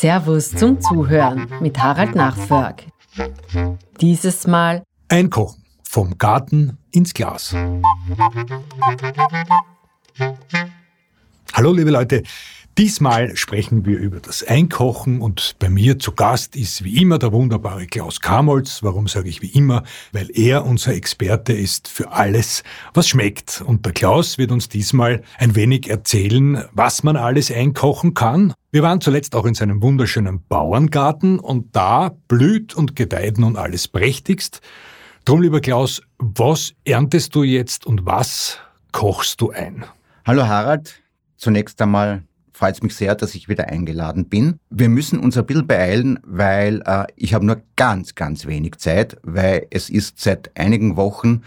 Servus zum Zuhören mit Harald Nachförg. Dieses Mal Einkochen vom Garten ins Glas. Hallo liebe Leute, Diesmal sprechen wir über das Einkochen und bei mir zu Gast ist wie immer der wunderbare Klaus Kamolz. Warum sage ich wie immer? Weil er unser Experte ist für alles, was schmeckt. Und der Klaus wird uns diesmal ein wenig erzählen, was man alles einkochen kann. Wir waren zuletzt auch in seinem wunderschönen Bauerngarten und da blüht und gedeiht nun alles prächtigst. Drum, lieber Klaus, was erntest du jetzt und was kochst du ein? Hallo Harald, zunächst einmal freut es mich sehr, dass ich wieder eingeladen bin. Wir müssen uns ein bisschen beeilen, weil äh, ich habe nur ganz, ganz wenig Zeit, weil es ist seit einigen Wochen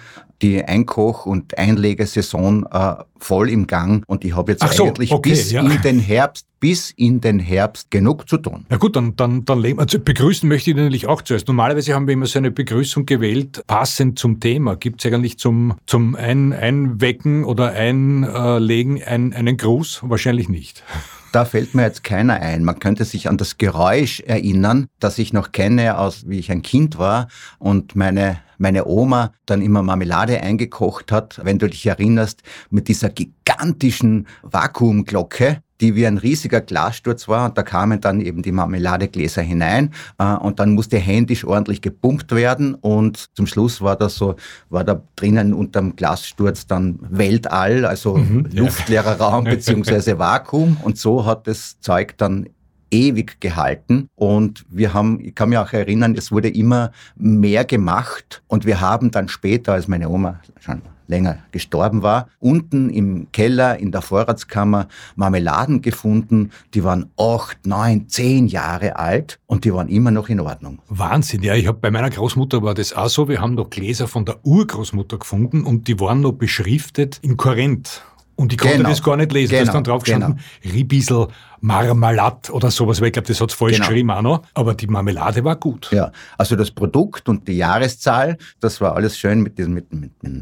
die Einkoch- und Einlegesaison äh, voll im Gang und ich habe jetzt so, eigentlich okay, bis ja. in den Herbst, bis in den Herbst genug zu tun. Ja gut, dann, dann, dann leben. Also begrüßen möchte ich natürlich auch zuerst. Normalerweise haben wir immer so eine Begrüßung gewählt, passend zum Thema. Gibt es eigentlich zum, zum ein, Einwecken oder Einlegen ein, einen Gruß? Wahrscheinlich nicht. Da fällt mir jetzt keiner ein. Man könnte sich an das Geräusch erinnern, das ich noch kenne, aus wie ich ein Kind war und meine meine Oma dann immer Marmelade eingekocht hat, wenn du dich erinnerst, mit dieser gigantischen Vakuumglocke, die wie ein riesiger Glassturz war. Und da kamen dann eben die Marmeladegläser hinein äh, und dann musste händisch ordentlich gepumpt werden. Und zum Schluss war da so, war da drinnen unterm Glassturz dann Weltall, also mhm, luftleerer ja. Raum beziehungsweise Vakuum. Und so hat das Zeug dann ewig gehalten und wir haben, ich kann mich auch erinnern, es wurde immer mehr gemacht und wir haben dann später, als meine Oma schon länger gestorben war, unten im Keller in der Vorratskammer Marmeladen gefunden, die waren acht, neun, zehn Jahre alt und die waren immer noch in Ordnung. Wahnsinn, ja, ich habe bei meiner Großmutter war das auch so, wir haben noch Gläser von der Urgroßmutter gefunden und die waren noch beschriftet in Korrent. Und ich konnte genau. das gar nicht lesen. Genau. Da ist dann drauf gestanden, genau. Ribisel Marmalat oder sowas, weil ich glaube, das hat falsch genau. geschrieben auch noch. Aber die Marmelade war gut. Ja, also das Produkt und die Jahreszahl, das war alles schön mit diesem mit, mit, mit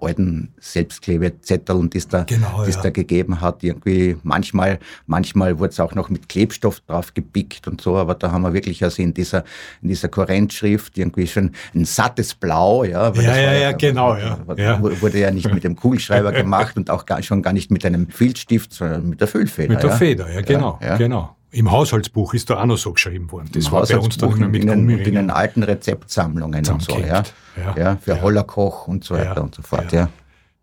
alten Selbstklebezetteln, die es da, genau, ja. da gegeben hat. Irgendwie manchmal, manchmal wurde es auch noch mit Klebstoff drauf gepickt und so, aber da haben wir wirklich also in dieser, in dieser Korrentschrift irgendwie schon ein sattes Blau, ja. ja, ja, ja, genau, ja. Wurde ja nicht mit dem Kugelschreiber gemacht und auch gar, schon gar nicht mit einem Filzstift, sondern mit der Füllfeder. Mit der ja. Feder, ja, genau. Genau, ja. genau. Im Haushaltsbuch ist da auch noch so geschrieben worden. Das Im war bei uns dann mit in, den, in den alten Rezeptsammlungen und so, ja. Ja, ja für ja. Hollerkoch und so weiter und so fort, ja.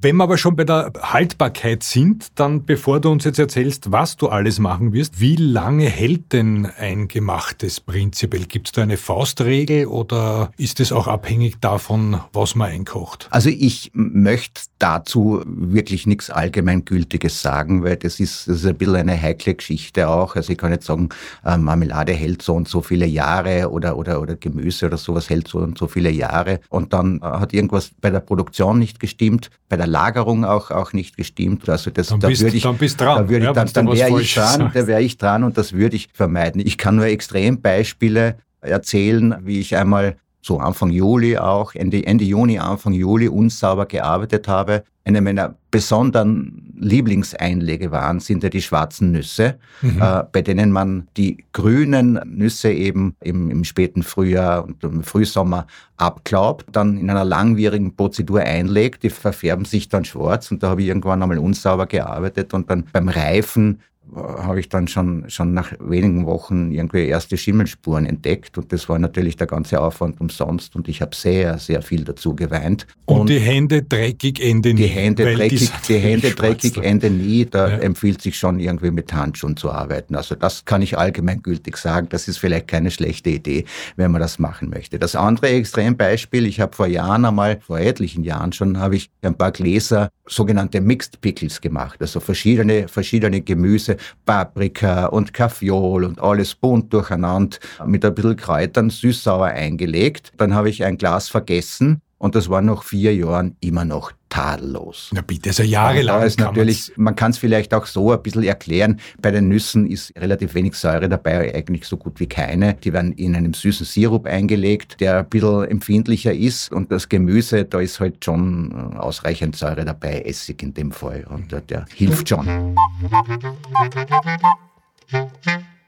Wenn wir aber schon bei der Haltbarkeit sind, dann bevor du uns jetzt erzählst, was du alles machen wirst, wie lange hält denn ein gemachtes prinzipiell? Gibt es da eine Faustregel oder ist es auch abhängig davon, was man einkocht? Also ich möchte dazu wirklich nichts Allgemeingültiges sagen, weil das ist, das ist ein bisschen eine heikle Geschichte auch. Also ich kann nicht sagen, äh, Marmelade hält so und so viele Jahre oder, oder, oder Gemüse oder sowas hält so und so viele Jahre und dann äh, hat irgendwas bei der Produktion nicht gestimmt, bei der der Lagerung auch, auch nicht gestimmt. Also das, dann da bist, würde ich, dann bist dran. Da würde ich, ja, dann, dann wäre ich dran, da wäre ich dran und das würde ich vermeiden. Ich kann nur Extrembeispiele erzählen, wie ich einmal so Anfang Juli auch, Ende, Ende Juni, Anfang Juli unsauber gearbeitet habe. Eine meiner besonderen Lieblingseinlegewaren sind ja die schwarzen Nüsse, mhm. äh, bei denen man die grünen Nüsse eben im, im, späten Frühjahr und im Frühsommer abklaubt, dann in einer langwierigen Prozedur einlegt, die verfärben sich dann schwarz und da habe ich irgendwann einmal unsauber gearbeitet und dann beim Reifen habe ich dann schon, schon nach wenigen Wochen irgendwie erste Schimmelspuren entdeckt und das war natürlich der ganze Aufwand umsonst und ich habe sehr, sehr viel dazu geweint. Und, und die Hände dreckig enden nie. Die Hände dreckig, die Hände dreckig enden nie, da ja. empfiehlt sich schon irgendwie mit Handschuhen zu arbeiten. Also das kann ich allgemeingültig sagen, das ist vielleicht keine schlechte Idee, wenn man das machen möchte. Das andere Extrembeispiel, ich habe vor Jahren einmal, vor etlichen Jahren schon, habe ich ein paar Gläser sogenannte Mixed Pickles gemacht, also verschiedene, verschiedene Gemüse, Paprika und Kaffeeol und alles bunt durcheinander mit ein bisschen Kräutern süß-sauer eingelegt. Dann habe ich ein Glas vergessen und das war nach vier Jahren immer noch tadellos. Na bitte, also jahrelang. Da ist natürlich, man kann es vielleicht auch so ein bisschen erklären. Bei den Nüssen ist relativ wenig Säure dabei, eigentlich so gut wie keine. Die werden in einem süßen Sirup eingelegt, der ein bisschen empfindlicher ist. Und das Gemüse, da ist halt schon äh, ausreichend Säure dabei, Essig in dem Fall. Und der, der hilft schon.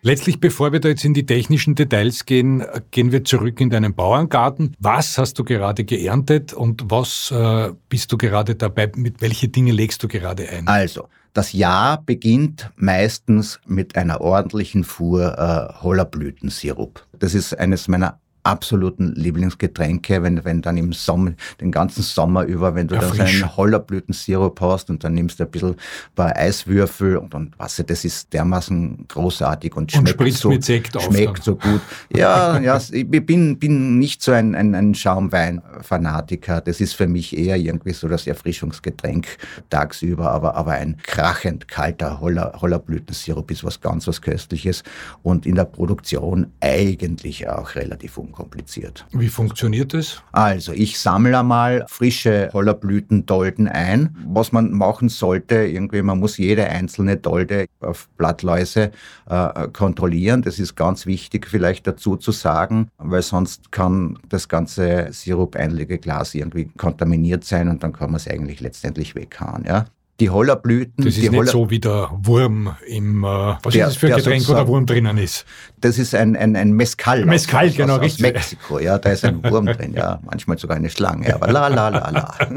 Letztlich, bevor wir da jetzt in die technischen Details gehen, gehen wir zurück in deinen Bauerngarten. Was hast du gerade geerntet und was äh, bist du gerade dabei? Mit welche Dinge legst du gerade ein? Also, das Jahr beginnt meistens mit einer ordentlichen Fuhr äh, Hollerblütensirup. Das ist eines meiner absoluten Lieblingsgetränke, wenn, wenn dann im Sommer, den ganzen Sommer über, wenn du ja, dann so einen Hollerblütensirup hast und dann nimmst du ein bisschen ein paar Eiswürfel und, und was, das ist dermaßen großartig und schmeckt, und so, mit Sekt schmeckt so gut. Ja, ja, ich bin, bin nicht so ein, ein, ein Schaumwein-Fanatiker. Das ist für mich eher irgendwie so das Erfrischungsgetränk tagsüber, aber, aber ein krachend kalter Holler, Hollerblütensirup ist was ganz was Köstliches und in der Produktion eigentlich auch relativ unkompliziert unkompliziert. Wie funktioniert das? Also, ich sammle einmal frische Hollerblütendolden ein. Was man machen sollte, irgendwie, man muss jede einzelne Dolde auf Blattläuse äh, kontrollieren. Das ist ganz wichtig vielleicht dazu zu sagen, weil sonst kann das ganze Sirup-Einlegeglas irgendwie kontaminiert sein und dann kann man es eigentlich letztendlich weghauen. Ja? Die Hollerblüten. Das ist nicht Holler so wie der Wurm im, äh, was der, ist das für ein Getränk, wo der Wurm drinnen ist? Das ist ein, ein, ein Mescal. Mescal, aus, genau, aus, aus Mexiko, ja, da ist ein Wurm drin, ja, manchmal sogar eine Schlange, aber la, la, la, la.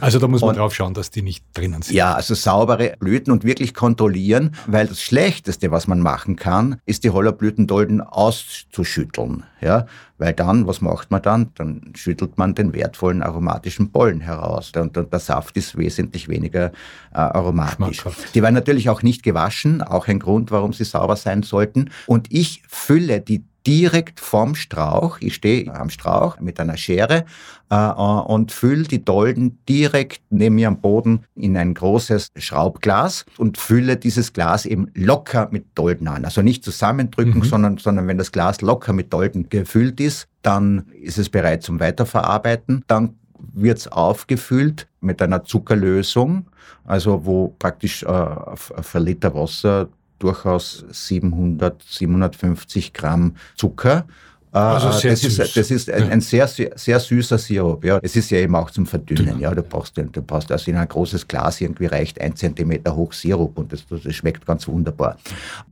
Also da muss man und, drauf schauen, dass die nicht drinnen sind. Ja, also saubere Blüten und wirklich kontrollieren, weil das Schlechteste, was man machen kann, ist die Hollerblütendolden auszuschütteln, ja, weil dann, was macht man dann? Dann schüttelt man den wertvollen aromatischen Pollen heraus. Und, und der Saft ist wesentlich weniger äh, aromatisch. Die werden natürlich auch nicht gewaschen, auch ein Grund, warum sie sauber sein sollten. Und ich fülle die direkt vom Strauch. Ich stehe am Strauch mit einer Schere äh, und fülle die Dolden direkt neben mir am Boden in ein großes Schraubglas und fülle dieses Glas eben locker mit Dolden an. Also nicht zusammendrücken, mhm. sondern, sondern wenn das Glas locker mit Dolden gefüllt ist, dann ist es bereit zum Weiterverarbeiten. Dann wird es aufgefüllt mit einer Zuckerlösung, also wo praktisch äh, auf, auf ein Liter Wasser durchaus 700, 750 Gramm Zucker. Äh, also das, süß. ist, das ist ein, ein sehr, sehr süßer Sirup. Ja. Es ist ja eben auch zum Verdünnen. Ja. Du, brauchst, du brauchst also in ein großes Glas irgendwie reicht ein Zentimeter hoch Sirup und das, das schmeckt ganz wunderbar.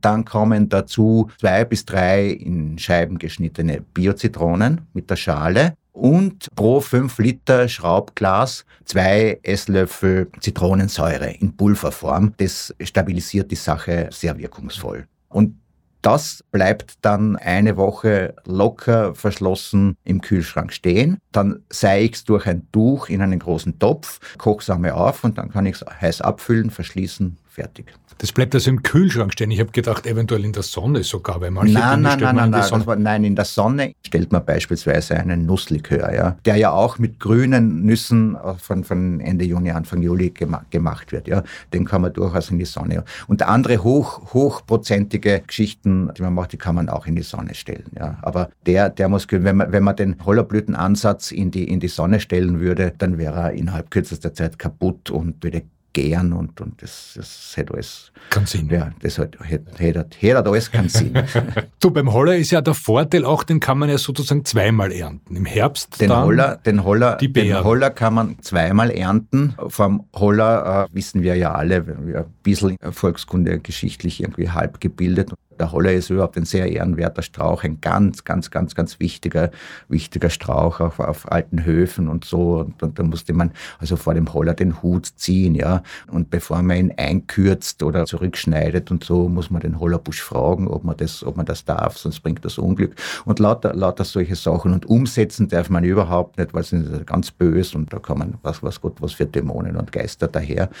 Dann kommen dazu zwei bis drei in Scheiben geschnittene Biozitronen mit der Schale und pro 5 Liter Schraubglas zwei Esslöffel Zitronensäure in Pulverform. Das stabilisiert die Sache sehr wirkungsvoll. Und das bleibt dann eine Woche locker verschlossen im Kühlschrank stehen. Dann sei ich es durch ein Tuch in einen großen Topf, koche es auf und dann kann ich es heiß abfüllen, verschließen, fertig. Das bleibt also im Kühlschrank stehen. Ich habe gedacht, eventuell in der Sonne sogar, weil manche nein, Dinge nein, nein, nein, nein, war, nein, in der Sonne stellt man beispielsweise einen Nusslikör, ja, der ja auch mit grünen Nüssen von, von Ende Juni, Anfang Juli gema gemacht wird. Ja. Den kann man durchaus in die Sonne. Und andere hoch, hochprozentige Geschichten, die man macht, die kann man auch in die Sonne stellen. Ja. Aber der, der muss, wenn man, wenn man den Hollerblütenansatz in die, in die Sonne stellen würde, dann wäre er innerhalb kürzester Zeit kaputt und würde gern und, und das, das hätte alles. Keinen Sinn. Ja, das hat, hätte, hätte, hätte alles keinen Sinn. du, beim Holler ist ja der Vorteil auch, den kann man ja sozusagen zweimal ernten. Im Herbst den dann Holler, den Holler, die Den Holler kann man zweimal ernten. Vom Holler äh, wissen wir ja alle, wir ein bisschen Volkskunde geschichtlich irgendwie halb gebildet. Der Holler ist überhaupt ein sehr ehrenwerter Strauch, ein ganz, ganz, ganz, ganz wichtiger, wichtiger Strauch auch auf alten Höfen und so. Und, und da musste man also vor dem Holler den Hut ziehen, ja. Und bevor man ihn einkürzt oder zurückschneidet und so, muss man den Hollerbusch fragen, ob man das, ob man das darf, sonst bringt das Unglück. Und lauter, lauter solche Sachen. Und umsetzen darf man überhaupt nicht, weil es ist ganz böse und da kommen, was, was Gott, was für Dämonen und Geister daher.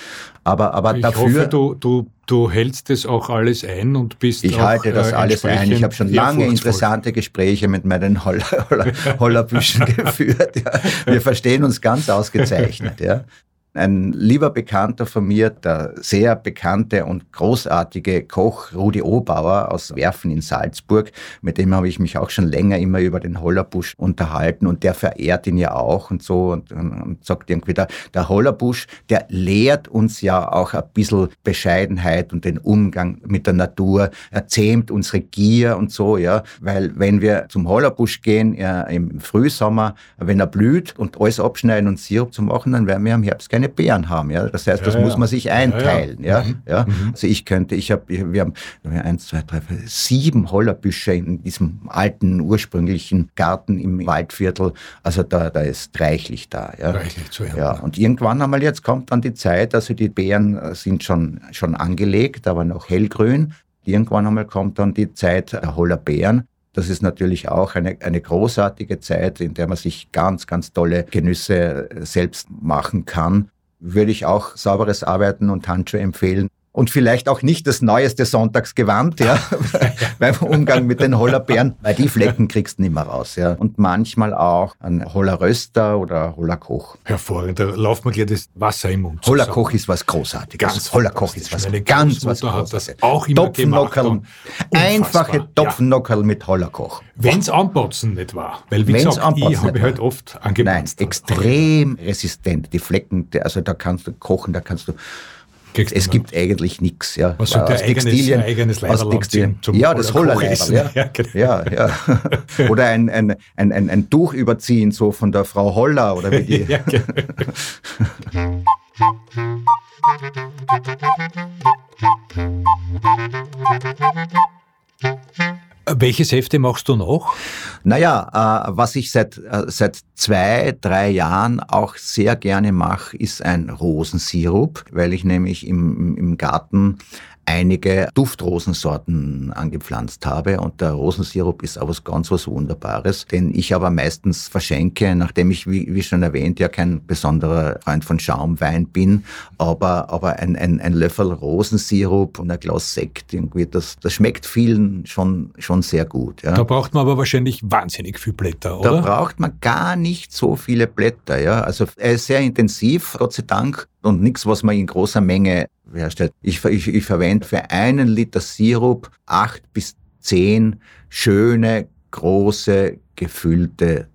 Aber, aber ich dafür. Hoffe, du, du du hältst das auch alles ein und bist Ich auch, halte das äh, alles ein. Ich habe schon lange interessante Gespräche mit meinen Holler, Holler, Hollerbüschen geführt. Ja. Wir verstehen uns ganz ausgezeichnet. Ja. Ein lieber Bekannter von mir, der sehr bekannte und großartige Koch Rudi Obauer aus Werfen in Salzburg, mit dem habe ich mich auch schon länger immer über den Hollerbusch unterhalten und der verehrt ihn ja auch und so und, und, und sagt irgendwie, der, der Hollerbusch, der lehrt uns ja auch ein bisschen Bescheidenheit und den Umgang mit der Natur, er zähmt unsere Gier und so, ja, weil wenn wir zum Hollerbusch gehen ja, im Frühsommer, wenn er blüht und alles abschneiden und Sirup zu machen, dann werden wir im Herbst kein keine Beeren haben. Ja? Das heißt, das muss man sich einteilen. Ja, mhm. ja. Mhm. Also ich könnte, ich habe, wir haben eins, zwei, drei, vier, sieben Hollerbüsche in diesem alten ursprünglichen Garten im Waldviertel. Also da, da ist reichlich da. Ja? Reichlich zu ernten. Ja. Und irgendwann einmal jetzt kommt dann die Zeit, also die Beeren äh, sind schon schon angelegt, aber noch hellgrün. Irgendwann einmal kommt dann die Zeit der Hollerbeeren. Das ist natürlich auch eine, eine großartige Zeit, in der man sich ganz, ganz tolle Genüsse selbst machen kann. Würde ich auch sauberes Arbeiten und Handschuhe empfehlen und vielleicht auch nicht das neueste Sonntagsgewand, ja, beim Umgang mit den Hollerbeeren, weil die Flecken kriegst du nicht mehr raus, ja. Und manchmal auch ein Hollerröster oder Hollerkoch. Hervorragend, da läuft mir gleich das Wasser im Mund. Hollerkoch ist was Großartiges. Ganz Hollerkoch ist was Meine ganz was Großartiges. Auch immer Topfennockerl, einfache Topfennockerl mit Hollerkoch. Wenn's anpotzen nicht war, weil wie Wenn's gesagt, ich habe halt oft angepasst. Nein, extrem resistent. Die Flecken, also da kannst du kochen, da kannst du Kriegst es gibt eigentlich nichts. Ja. Was sollte aus eigenes, Textilien, eigenes aus Textilien. Zum, ja, das Hollerleiberl. Ja. Ja, genau. ja, ja. Oder ein, ein, ein, ein, ein Tuch überziehen, so von der Frau Holler oder wie die. ja, genau. Welches Hefte machst du noch? Naja, äh, was ich seit, äh, seit zwei, drei Jahren auch sehr gerne mache, ist ein Rosensirup, weil ich nämlich im, im Garten einige Duftrosensorten angepflanzt habe und der Rosensirup ist aber ganz was Wunderbares, den ich aber meistens verschenke, nachdem ich, wie, wie schon erwähnt, ja kein besonderer Freund von Schaumwein bin, aber, aber ein, ein, ein Löffel Rosensirup und ein Glas Sekt irgendwie, das, das schmeckt vielen schon, schon sehr gut. Ja. Da braucht man aber wahrscheinlich wahnsinnig viel Blätter, oder? Da braucht man gar nicht so viele Blätter, ja. Also er ist sehr intensiv, Gott sei Dank, und nichts, was man in großer Menge herstellt. Ich, ich, ich verwende für einen Liter Sirup acht bis zehn schöne, große, gefüllte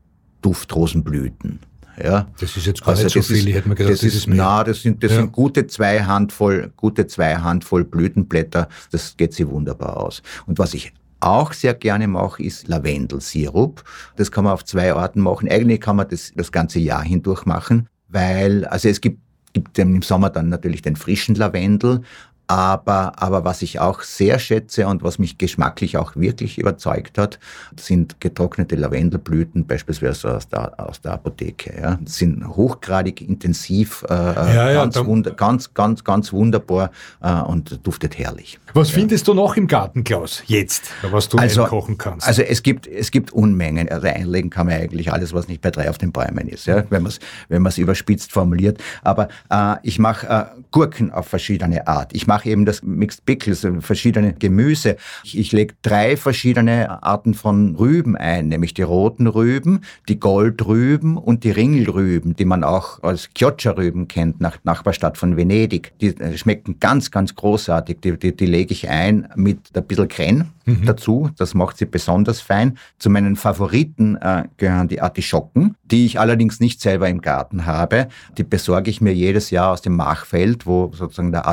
Duftrosenblüten. Ja. Das ist jetzt gar also nicht so viel, ist, ich hätte mir gedacht, das, das ist, mehr. Na, das sind, das ja. sind gute zwei Handvoll, gute zwei Handvoll Blütenblätter, das geht sich wunderbar aus. Und was ich auch sehr gerne mache, ist Lavendelsirup. Das kann man auf zwei Arten machen. Eigentlich kann man das das ganze Jahr hindurch machen, weil, also es gibt gibt im Sommer dann natürlich den frischen Lavendel, aber, aber was ich auch sehr schätze und was mich geschmacklich auch wirklich überzeugt hat, sind getrocknete Lavendelblüten, beispielsweise aus der, aus der Apotheke. Ja. Sind hochgradig intensiv, äh, ja, ja, ganz, wunder, ganz, ganz, ganz wunderbar äh, und duftet herrlich. Was findest du noch im Garten, Klaus, jetzt, was du also, kochen kannst? Also es gibt, es gibt Unmengen. Also einlegen kann man eigentlich alles, was nicht bei drei auf den Bäumen ist, ja, wenn man es wenn überspitzt formuliert. Aber äh, ich mache äh, Gurken auf verschiedene Art. Ich mache eben das Mixed Pickles, verschiedene Gemüse. Ich, ich lege drei verschiedene Arten von Rüben ein, nämlich die roten Rüben, die Goldrüben und die Ringelrüben, die man auch als Chioggia-Rüben kennt, nach Nachbarstadt von Venedig. Die äh, schmecken ganz, ganz großartig. Die, die, die lege ich ein mit ein bisschen Kren mhm. dazu. Das macht sie besonders fein. Zu meinen Favoriten äh, gehören die Artischocken, die ich allerdings nicht selber im Garten habe. Die besorge ich mir jedes Jahr aus dem Machfeld, wo sozusagen der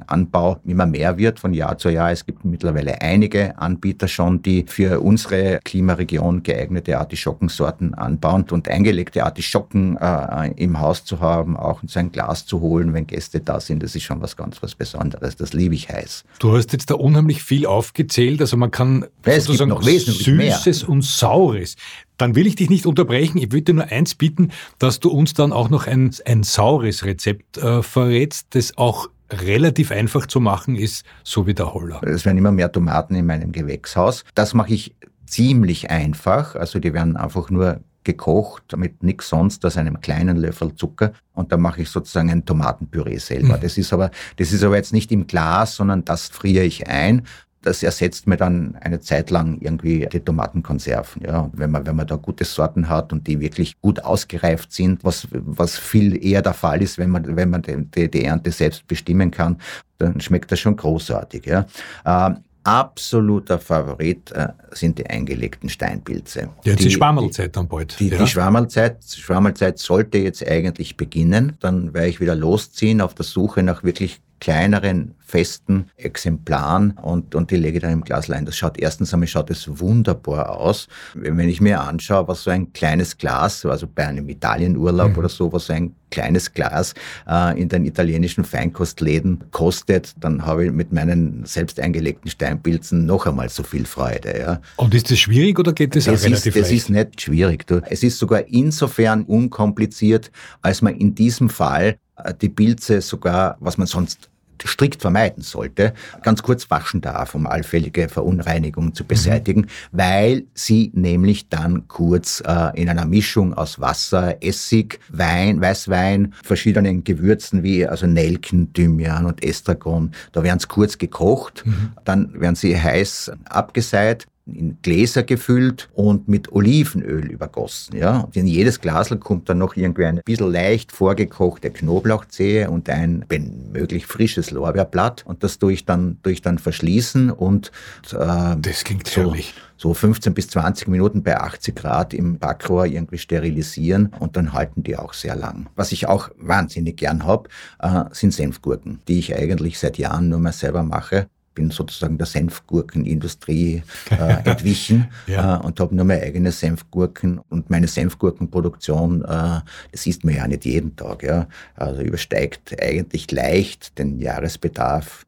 Artischockenanbau immer mehr wird von Jahr zu Jahr. Es gibt mittlerweile einige Anbieter schon, die für unsere Klimaregion geeignete Artischockensorten anbauen und eingelegte Artischocken äh, im Haus zu haben, auch so ein Glas zu holen, wenn Gäste da sind. Das ist schon was ganz was Besonderes. Das liebe ich heiß. Du hast jetzt da unheimlich viel aufgezählt. Also man kann es sozusagen noch Süßes mehr. und Saures. Dann will ich dich nicht unterbrechen. Ich würde dir nur eins bieten, dass du uns dann auch noch ein, ein saures Rezept äh, verrätst, das auch relativ einfach zu machen ist, so wie der Holler. Es werden immer mehr Tomaten in meinem Gewächshaus. Das mache ich ziemlich einfach. Also die werden einfach nur gekocht mit nichts sonst als einem kleinen Löffel Zucker und da mache ich sozusagen ein Tomatenpüree selber. Mhm. Das ist aber das ist aber jetzt nicht im Glas, sondern das friere ich ein das ersetzt mir dann eine Zeit lang irgendwie die Tomatenkonserven. Ja. Und wenn man, wenn man da gute Sorten hat und die wirklich gut ausgereift sind, was, was viel eher der Fall ist, wenn man, wenn man die, die Ernte selbst bestimmen kann, dann schmeckt das schon großartig. Ja. Ähm, absoluter Favorit äh, sind die eingelegten Steinpilze. Jetzt die, die Schwammerlzeit dann bald. Die, ja. die Schwammerlzeit, Schwammerlzeit sollte jetzt eigentlich beginnen. Dann werde ich wieder losziehen auf der Suche nach wirklich kleineren, festen Exemplaren und, und die lege ich dann im Glas ein. Das schaut erstens einmal schaut es wunderbar aus. Wenn ich mir anschaue, was so ein kleines Glas, also bei einem Italienurlaub mhm. oder so, was so ein kleines Glas äh, in den italienischen Feinkostläden kostet, dann habe ich mit meinen selbst eingelegten Steinpilzen noch einmal so viel Freude. Ja. Und ist das schwierig oder geht das, das auch relativ ist, Das ist nicht schwierig. Du. Es ist sogar insofern unkompliziert, als man in diesem Fall die Pilze sogar, was man sonst strikt vermeiden sollte, ganz kurz waschen darf, um allfällige Verunreinigungen zu beseitigen, mhm. weil sie nämlich dann kurz äh, in einer Mischung aus Wasser, Essig, Wein, Weißwein, verschiedenen Gewürzen wie also Nelken, Thymian und Estragon, da werden sie kurz gekocht, mhm. dann werden sie heiß abgeseit in Gläser gefüllt und mit Olivenöl übergossen. Ja? Und in jedes Glasel kommt dann noch irgendwie ein bisschen leicht vorgekochte Knoblauchzehe und ein, wenn möglich, frisches Lorbeerblatt. Und das tue ich dann, tue ich dann verschließen und äh, das klingt so, herrlich. so 15 bis 20 Minuten bei 80 Grad im Backrohr irgendwie sterilisieren und dann halten die auch sehr lang. Was ich auch wahnsinnig gern habe, äh, sind Senfgurken, die ich eigentlich seit Jahren nur mehr selber mache bin sozusagen der Senfgurkenindustrie äh, entwichen ja. äh, und habe nur meine eigene Senfgurken und meine Senfgurkenproduktion, äh, das isst man ja nicht jeden Tag, ja. Also übersteigt eigentlich leicht den Jahresbedarf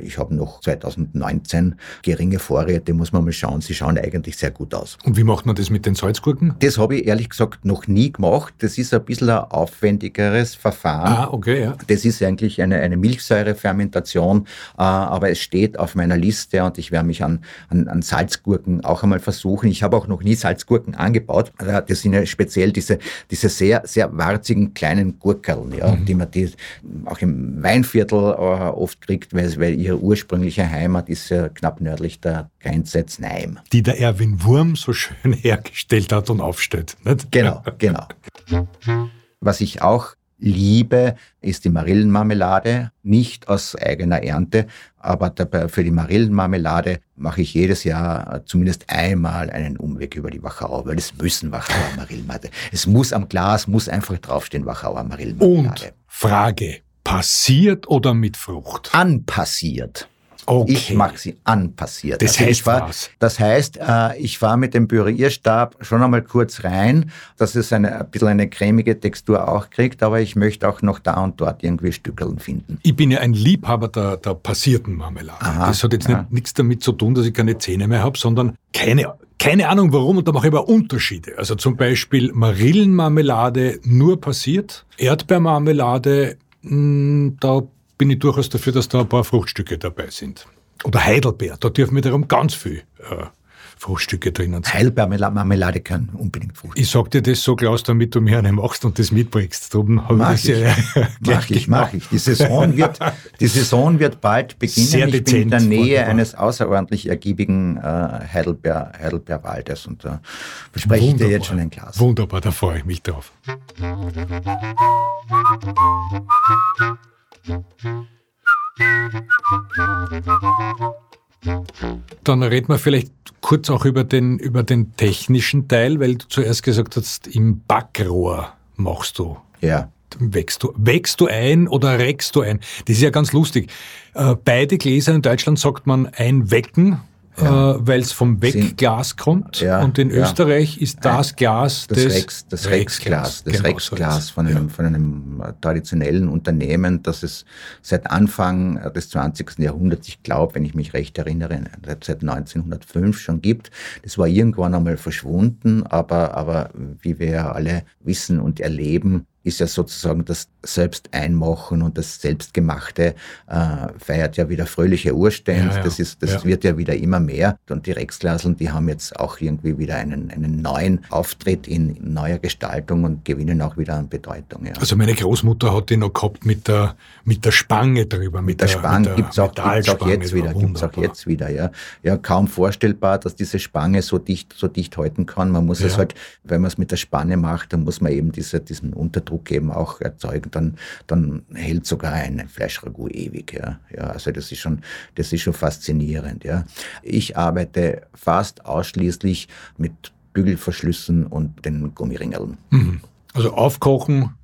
ich habe noch 2019 geringe Vorräte, muss man mal schauen. Sie schauen eigentlich sehr gut aus. Und wie macht man das mit den Salzgurken? Das habe ich ehrlich gesagt noch nie gemacht. Das ist ein bisschen ein aufwendigeres Verfahren. Ah, okay, ja. Das ist eigentlich eine, eine Milchsäurefermentation, äh, aber es steht auf meiner Liste und ich werde mich an, an, an Salzgurken auch einmal versuchen. Ich habe auch noch nie Salzgurken angebaut. Also, das sind ja speziell diese, diese sehr, sehr warzigen kleinen Gurkeln, ja, mhm. die man die auch im Weinviertel äh, oft kriegt, weil weil ihre ursprüngliche Heimat ist ja knapp nördlich der Grenze Znaim. Die der Erwin Wurm so schön hergestellt hat und aufstellt. Nicht? Genau, genau. Was ich auch liebe, ist die Marillenmarmelade. Nicht aus eigener Ernte, aber für die Marillenmarmelade mache ich jedes Jahr zumindest einmal einen Umweg über die Wachau, weil es müssen Wachauer Marillenmarmelade. Es muss am Glas, muss einfach draufstehen Wachauer Marillenmarmelade. Und Frage, Passiert oder mit Frucht? Anpassiert. Okay. Ich mag sie anpassiert. Das also heißt war, was? Das heißt, äh, ich war mit dem Pürierstab schon einmal kurz rein, dass es eine, ein bisschen eine cremige Textur auch kriegt, aber ich möchte auch noch da und dort irgendwie Stückeln finden. Ich bin ja ein Liebhaber der, der passierten Marmelade. Aha, das hat jetzt nicht, nichts damit zu tun, dass ich keine Zähne mehr habe, sondern keine keine Ahnung warum, und da mache ich aber Unterschiede. Also zum Beispiel Marillenmarmelade nur passiert, Erdbeermarmelade da bin ich durchaus dafür, dass da ein paar Fruchtstücke dabei sind. Oder Heidelbeer, da dürfen wir darum ganz viel äh, Fruchtstücke drinnen sein. Heidelbeermarmelade können unbedingt Fruchtstücke. Ich sag dir das so, Klaus, damit du mir eine machst und das mitbringst. Darum mach ich, ja mach ich, mach ich. Die Saison wird, die Saison wird bald beginnen. Sehr ich bin in der Nähe wunderbar. eines außerordentlich ergiebigen äh, Heidelbeer, Heidelbeerwaldes und da verspreche ich dir jetzt schon ein Glas. Wunderbar, da freue ich mich drauf. Dann reden wir vielleicht kurz auch über den, über den technischen Teil, weil du zuerst gesagt hast, im Backrohr machst du. Ja. Wächst du, wächst du ein oder reckst du ein? Das ist ja ganz lustig. Äh, beide Gläser in Deutschland sagt man einwecken ja. äh, weil es vom Wegglas kommt. Ja, und in. Österreich ist das Glas das des Rex, das Rexglas, das genau Rexglas von, einem, von einem traditionellen Unternehmen, das es seit Anfang des 20. Jahrhunderts, ich glaube, wenn ich mich recht erinnere, seit 1905 schon gibt. Das war irgendwann einmal verschwunden, aber, aber wie wir ja alle wissen und erleben, ist ja sozusagen das Selbsteinmachen und das Selbstgemachte äh, feiert ja wieder fröhliche Urstände. Ja, ja. Das, ist, das ja. wird ja wieder immer mehr. Und die Rexglaseln, die haben jetzt auch irgendwie wieder einen, einen neuen Auftritt in neuer Gestaltung und gewinnen auch wieder an Bedeutung. Also meine Großmutter hat die noch gehabt mit der, mit der Spange drüber. Mit, mit der Spange gibt es auch, gibt's auch jetzt wieder. Gibt's auch jetzt wieder ja. ja, kaum vorstellbar, dass diese Spange so dicht, so dicht halten kann. Man muss es halt, wenn man es mit der Spanne macht, dann muss man eben diese, diesen Unterdruck eben auch erzeugen. Dann dann hält sogar ein Fleischragout ewig. Ja. ja, also das ist schon, das ist schon faszinierend. Ja. Ich arbeite fast ausschließlich mit Bügelverschlüssen und den Gummiringeln. Mhm. Also aufkochen,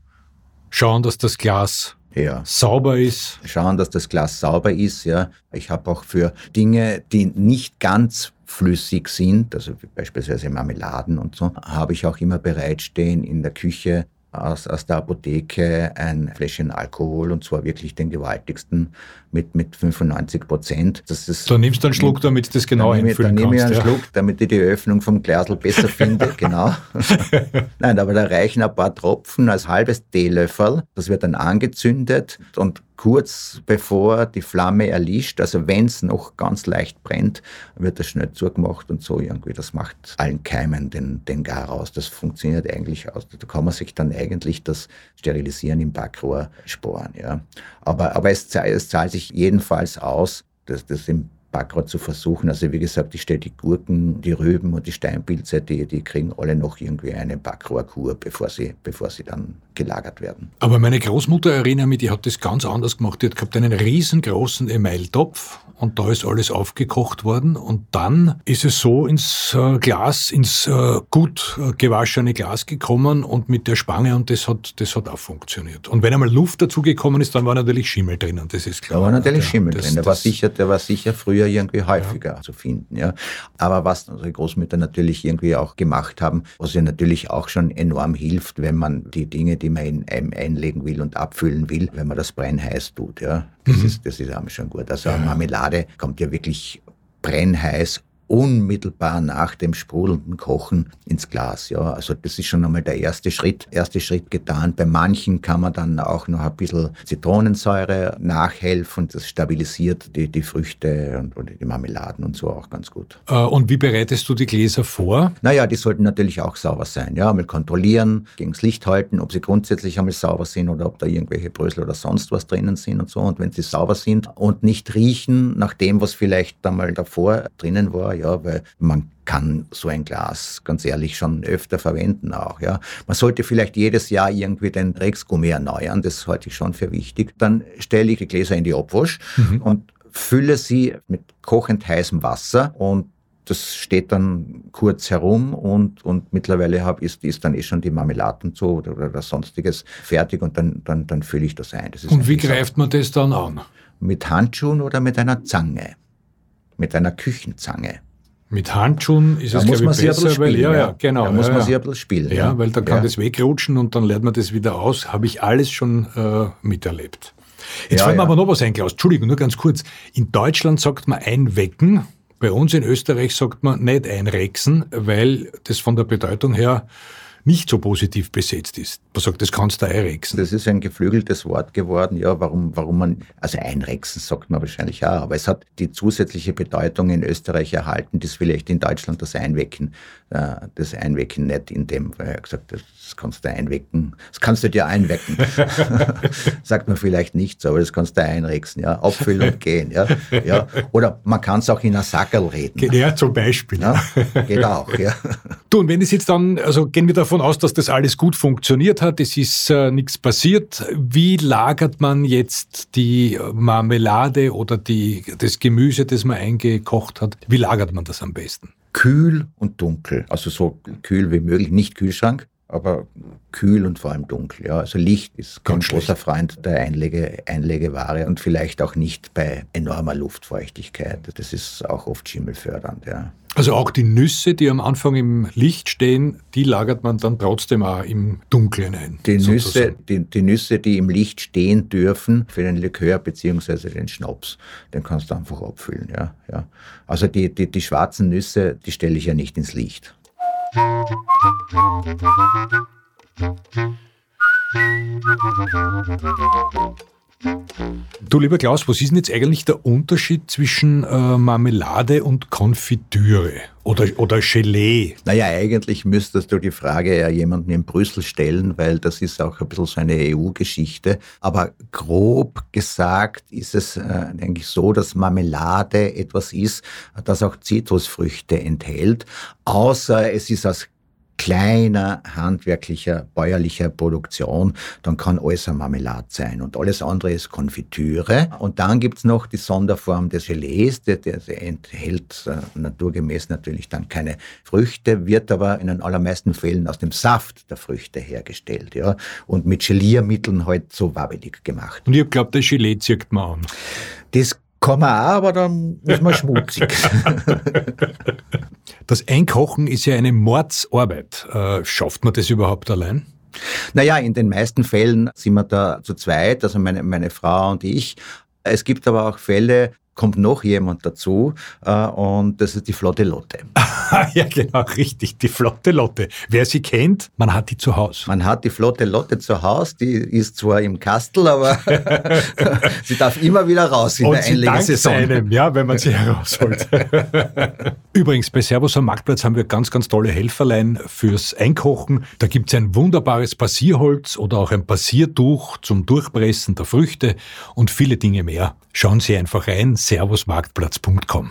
Schauen, dass das Glas ja. sauber ist. Schauen, dass das Glas sauber ist. Ja, ich habe auch für Dinge, die nicht ganz flüssig sind, also beispielsweise Marmeladen und so, habe ich auch immer bereitstehen in der Küche aus, aus der Apotheke ein Fläschchen Alkohol und zwar wirklich den gewaltigsten mit, mit 95 Prozent. Das ist, da nimmst du einen Schluck, damit das genau dann einfüllen Dann nehme ich einen ja. Schluck, damit ich die Öffnung vom Glasl besser finde, genau. Nein, aber da reichen ein paar Tropfen als halbes Teelöffel. Das wird dann angezündet und kurz bevor die Flamme erlischt, also wenn es noch ganz leicht brennt, wird das schnell zugemacht und so irgendwie. Das macht allen Keimen den, den Gar raus. Das funktioniert eigentlich aus. Da kann man sich dann eigentlich das Sterilisieren im Backrohr sparen. Ja. Aber, aber es, es zahlt sich jedenfalls aus, das, das im Backrohr zu versuchen. Also wie gesagt, ich stelle die Gurken, die Rüben und die Steinpilze, die, die kriegen alle noch irgendwie eine Backrohrkur, bevor sie, bevor sie dann gelagert werden. Aber meine Großmutter, erinnere mich, die hat das ganz anders gemacht. Die hat gehabt einen riesengroßen Emailtopf und da ist alles aufgekocht worden und dann ist es so ins äh, Glas, ins äh, gut äh, gewaschene Glas gekommen und mit der Spange und das hat, das hat auch funktioniert. Und wenn einmal Luft dazugekommen ist, dann war natürlich Schimmel drinnen, das ist klar. Da war natürlich Schimmel das, drin, der war, sicher, der war sicher früher irgendwie häufiger ja. zu finden. Ja. Aber was unsere Großmütter natürlich irgendwie auch gemacht haben, was ja natürlich auch schon enorm hilft, wenn man die Dinge, die man in einem einlegen will und abfüllen will, wenn man das brennheiß tut. Ja. Das, mhm. ist, das ist auch schon gut. Also. Marmelade kommt ja wirklich brennheiß unmittelbar nach dem sprudelnden Kochen ins Glas. Ja, also das ist schon einmal der erste Schritt, erste Schritt getan. Bei manchen kann man dann auch noch ein bisschen Zitronensäure nachhelfen. Das stabilisiert die, die Früchte und, und die Marmeladen und so auch ganz gut. Äh, und wie bereitest du die Gläser vor? Naja, die sollten natürlich auch sauber sein. Ja, mal kontrollieren, gegen das Licht halten, ob sie grundsätzlich einmal sauber sind oder ob da irgendwelche Brösel oder sonst was drinnen sind und so. Und wenn sie sauber sind und nicht riechen nach dem, was vielleicht einmal davor drinnen war, ja, weil man kann so ein Glas ganz ehrlich schon öfter verwenden auch, ja. Man sollte vielleicht jedes Jahr irgendwie den Rexgummi erneuern, das halte ich schon für wichtig. Dann stelle ich die Gläser in die Obwasch mhm. und fülle sie mit kochend heißem Wasser und das steht dann kurz herum und, und mittlerweile hab, ist, ist dann eh schon die Marmeladen so oder, oder sonstiges fertig und dann, dann, dann fülle ich das ein. Das und wie greift man das dann an? Mit Handschuhen oder mit einer Zange? Mit einer Küchenzange. Mit Handschuhen ist da es, glaube ich, besser, spielen, weil, ja, ja, genau. Da muss ja, man sich ein bisschen spielen. Ja, ja. weil da kann das wegrutschen und dann lernt man das wieder aus. Habe ich alles schon äh, miterlebt. Jetzt ja, fällt mir aber noch was ein, Klaus. Entschuldigung, nur ganz kurz. In Deutschland sagt man einwecken. Bei uns in Österreich sagt man nicht einrexen, weil das von der Bedeutung her nicht so positiv besetzt ist. Man sagt, das kannst du einrexen. Das ist ein geflügeltes Wort geworden, ja, warum, warum man, also einrexen sagt man wahrscheinlich auch, aber es hat die zusätzliche Bedeutung in Österreich erhalten, das vielleicht in Deutschland das Einwecken, äh, das Einwecken nicht in dem, weil er gesagt hat, das kannst du einwecken, das kannst du dir einwecken. sagt man vielleicht nicht so, aber das kannst du einrexen, ja, abfüllen und gehen, ja, ja. Oder man kann es auch in einer Sackerl reden. Ja, zum Beispiel. Ja, geht auch, ja. Du, und wenn es jetzt dann, also gehen wir davon davon aus, dass das alles gut funktioniert hat. Es ist äh, nichts passiert. Wie lagert man jetzt die Marmelade oder die, das Gemüse, das man eingekocht hat? Wie lagert man das am besten? Kühl und dunkel. Also so kühl wie möglich, nicht Kühlschrank aber kühl und vor allem dunkel. Ja. Also Licht ist kein großer Freund der Einlege, Einlegeware und vielleicht auch nicht bei enormer Luftfeuchtigkeit. Das ist auch oft schimmelfördernd. Ja. Also auch die Nüsse, die am Anfang im Licht stehen, die lagert man dann trotzdem auch im Dunkeln ein. Die Nüsse, die, die, Nüsse, die im Licht stehen dürfen für den Likör bzw. den Schnaps, den kannst du einfach abfüllen. Ja, ja. Also die, die, die schwarzen Nüsse, die stelle ich ja nicht ins Licht. Thank you. Du lieber Klaus, was ist denn jetzt eigentlich der Unterschied zwischen äh, Marmelade und Konfitüre oder, oder Gelee? Naja, eigentlich müsstest du die Frage ja jemandem in Brüssel stellen, weil das ist auch ein bisschen so eine EU-Geschichte. Aber grob gesagt ist es äh, eigentlich so, dass Marmelade etwas ist, das auch Zitrusfrüchte enthält, außer es ist aus kleiner, handwerklicher, bäuerlicher Produktion, dann kann alles eine Marmelade sein und alles andere ist Konfitüre. Und dann gibt's noch die Sonderform des Gelees, der, der enthält äh, naturgemäß natürlich dann keine Früchte, wird aber in den allermeisten Fällen aus dem Saft der Früchte hergestellt ja, und mit Geliermitteln halt so wabbelig gemacht. Und ich glaube, das Gelee zieht man an. Das kann man auch, aber dann ist man schmutzig. Das Einkochen ist ja eine Mordsarbeit. Äh, schafft man das überhaupt allein? Naja, in den meisten Fällen sind wir da zu zweit, also meine, meine Frau und ich. Es gibt aber auch Fälle, kommt noch jemand dazu äh, und das ist die Flotte Lotte. ja, genau, richtig, die Flotte Lotte. Wer sie kennt, man hat die zu Hause. Man hat die Flotte Lotte zu Hause, die ist zwar im Kastel, aber sie darf immer wieder raus in und der Einlegesaison. einem, ja, wenn man sie herausholt. Übrigens, bei Servus am Marktplatz haben wir ganz, ganz tolle Helferlein fürs Einkochen. Da gibt es ein wunderbares Passierholz oder auch ein Passiertuch zum Durchpressen der Früchte und viele Dinge mehr. Schauen Sie einfach rein, servusmarktplatz.com.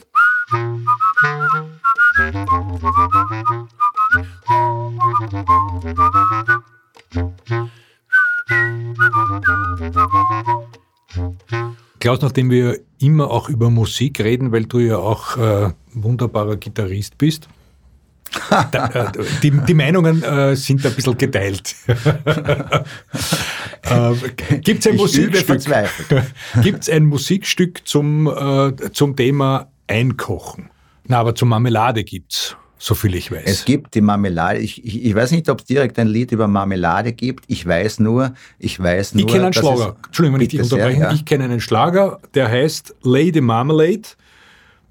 Klaus, nachdem wir immer auch über Musik reden, weil du ja auch äh, wunderbarer Gitarrist bist, da, äh, die, die, Meinungen äh, sind ein bisschen geteilt. äh, Gibt es ein, Musikstück, gibt's ein Musikstück zum, äh, zum Thema Einkochen? Na, aber zur Marmelade gibt's so viel ich weiß. Es gibt die Marmelade. Ich, ich, ich weiß nicht, ob es direkt ein Lied über Marmelade gibt. Ich weiß nur, ich weiß nur. Ich kenne einen Schlager. Entschuldigung, wenn ich dich unterbreche. Ja. Ich kenne einen Schlager, der heißt Lady Marmalade.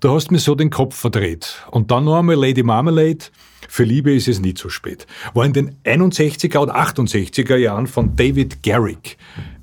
Du hast mir so den Kopf verdreht. Und dann noch einmal Lady Marmalade. Für Liebe ist es nie zu spät. War in den 61er und 68er Jahren von David Garrick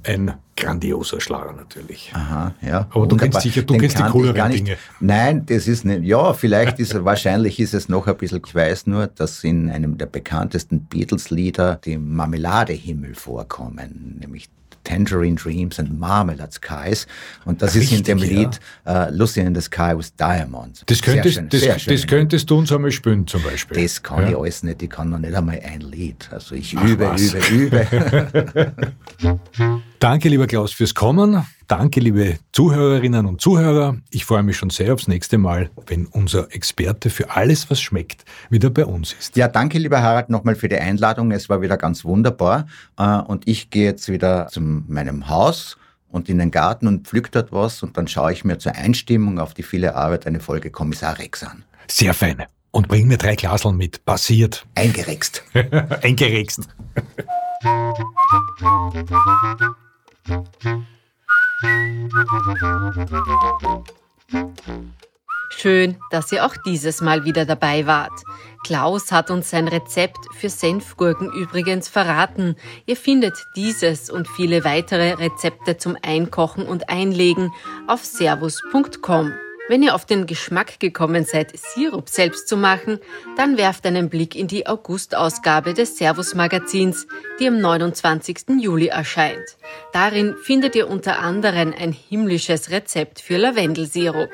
ein grandioser Schlager natürlich. Aha, ja. Aber du kennst sicher, du kennst die cooleren Dinge. Nein, das ist nicht. Ja, vielleicht ist wahrscheinlich ist es noch ein bisschen. Ich weiß nur, dass in einem der bekanntesten Beatles-Lieder die Marmeladehimmel vorkommen, nämlich Tangerine Dreams and Marmalade Skies. Und das Richtig, ist in dem ja. Lied uh, Lucy in the Sky with Diamonds. Das könntest, schön, das, das könntest du uns einmal spielen zum Beispiel. Das kann ja. ich alles nicht. Ich kann noch nicht einmal ein Lied. Also ich Ach, übe, was? übe, übe. Danke, lieber Klaus, fürs Kommen. Danke, liebe Zuhörerinnen und Zuhörer. Ich freue mich schon sehr aufs nächste Mal, wenn unser Experte für alles, was schmeckt, wieder bei uns ist. Ja, danke, lieber Harald, nochmal für die Einladung. Es war wieder ganz wunderbar. Äh, und ich gehe jetzt wieder zu meinem Haus und in den Garten und pflück dort was und dann schaue ich mir zur Einstimmung auf die viele Arbeit eine Folge Kommissar Rex an. Sehr fein. Und bring mir drei Glaseln mit. Passiert. Eingerext. Eingerext. Schön, dass ihr auch dieses Mal wieder dabei wart. Klaus hat uns sein Rezept für Senfgurken übrigens verraten. Ihr findet dieses und viele weitere Rezepte zum Einkochen und Einlegen auf servus.com. Wenn ihr auf den Geschmack gekommen seid, Sirup selbst zu machen, dann werft einen Blick in die August-Ausgabe des Servus-Magazins, die am 29. Juli erscheint. Darin findet ihr unter anderem ein himmlisches Rezept für Lavendelsirup.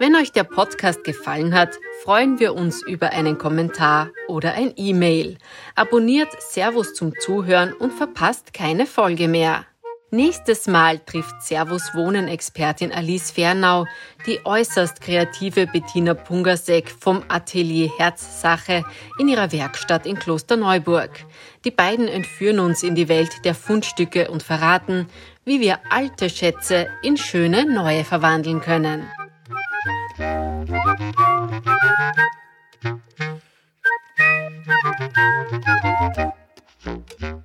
Wenn euch der Podcast gefallen hat, freuen wir uns über einen Kommentar oder ein E-Mail. Abonniert Servus zum Zuhören und verpasst keine Folge mehr. Nächstes Mal trifft Servus Wohnen-Expertin Alice Fernau die äußerst kreative Bettina Pungasek vom Atelier Herzsache in ihrer Werkstatt in Klosterneuburg. Die beiden entführen uns in die Welt der Fundstücke und verraten, wie wir alte Schätze in schöne neue verwandeln können. Musik